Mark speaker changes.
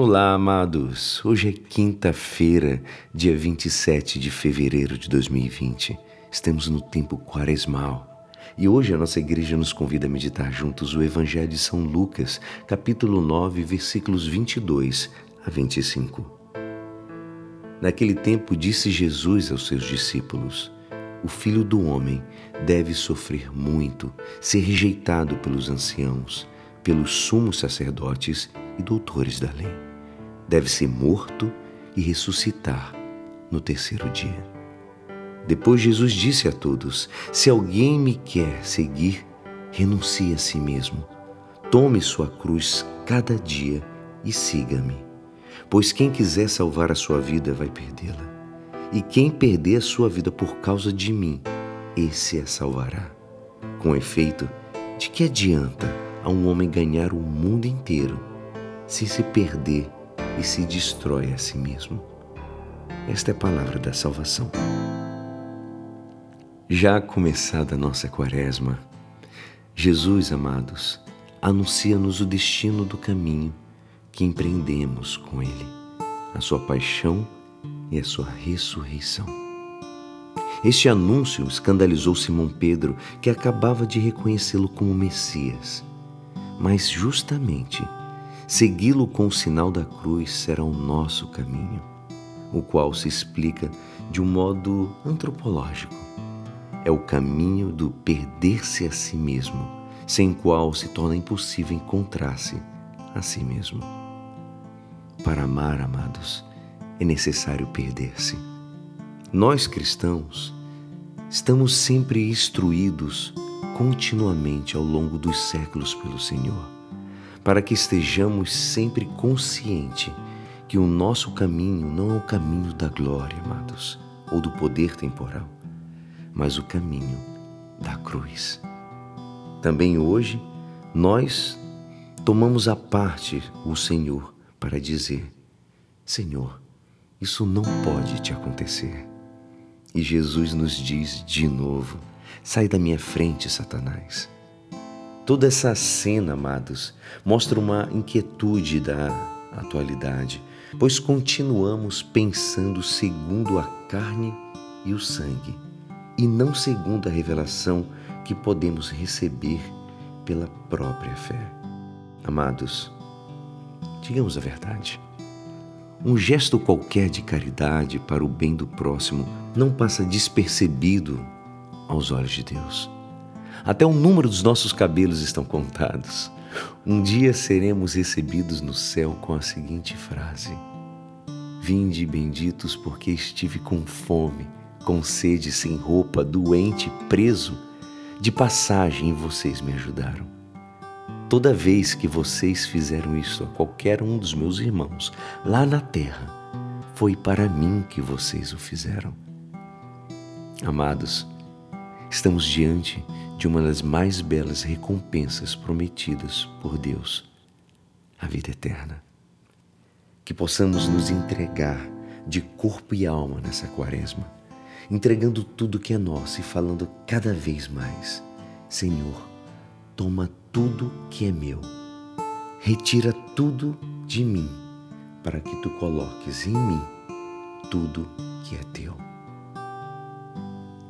Speaker 1: Olá, amados. Hoje é quinta-feira, dia 27 de fevereiro de 2020. Estamos no tempo quaresmal. E hoje a nossa igreja nos convida a meditar juntos o Evangelho de São Lucas, capítulo 9, versículos 22 a 25. Naquele tempo disse Jesus aos seus discípulos: O filho do homem deve sofrer muito, ser rejeitado pelos anciãos, pelos sumos sacerdotes e doutores da lei deve ser morto e ressuscitar no terceiro dia. Depois Jesus disse a todos: Se alguém me quer seguir, renuncie a si mesmo. Tome sua cruz cada dia e siga-me. Pois quem quiser salvar a sua vida vai perdê-la. E quem perder a sua vida por causa de mim, esse a salvará. Com efeito, de que adianta a um homem ganhar o mundo inteiro se se perder e se destrói a si mesmo. Esta é a palavra da salvação. Já começada a nossa quaresma, Jesus, amados, anuncia-nos o destino do caminho que empreendemos com Ele, a sua paixão e a sua ressurreição. Este anúncio escandalizou Simão Pedro, que acabava de reconhecê-lo como Messias. Mas justamente Segui-lo com o sinal da cruz será o nosso caminho, o qual se explica de um modo antropológico. É o caminho do perder-se a si mesmo, sem qual se torna impossível encontrar-se a si mesmo. Para amar, amados, é necessário perder-se. Nós cristãos estamos sempre instruídos continuamente ao longo dos séculos pelo Senhor para que estejamos sempre conscientes que o nosso caminho não é o caminho da glória, amados, ou do poder temporal, mas o caminho da cruz. Também hoje, nós tomamos a parte o Senhor para dizer: Senhor, isso não pode te acontecer. E Jesus nos diz de novo: Sai da minha frente, Satanás. Toda essa cena, amados, mostra uma inquietude da atualidade, pois continuamos pensando segundo a carne e o sangue, e não segundo a revelação que podemos receber pela própria fé. Amados, digamos a verdade. Um gesto qualquer de caridade para o bem do próximo não passa despercebido aos olhos de Deus. Até o número dos nossos cabelos estão contados. Um dia seremos recebidos no céu com a seguinte frase: Vinde benditos, porque estive com fome, com sede, sem roupa, doente, preso, de passagem vocês me ajudaram. Toda vez que vocês fizeram isso a qualquer um dos meus irmãos lá na terra, foi para mim que vocês o fizeram. Amados, estamos diante de uma das mais belas recompensas prometidas por Deus, a vida eterna. Que possamos nos entregar de corpo e alma nessa quaresma, entregando tudo que é nosso e falando cada vez mais: Senhor, toma tudo que é meu, retira tudo de mim, para que tu coloques em mim tudo que é teu.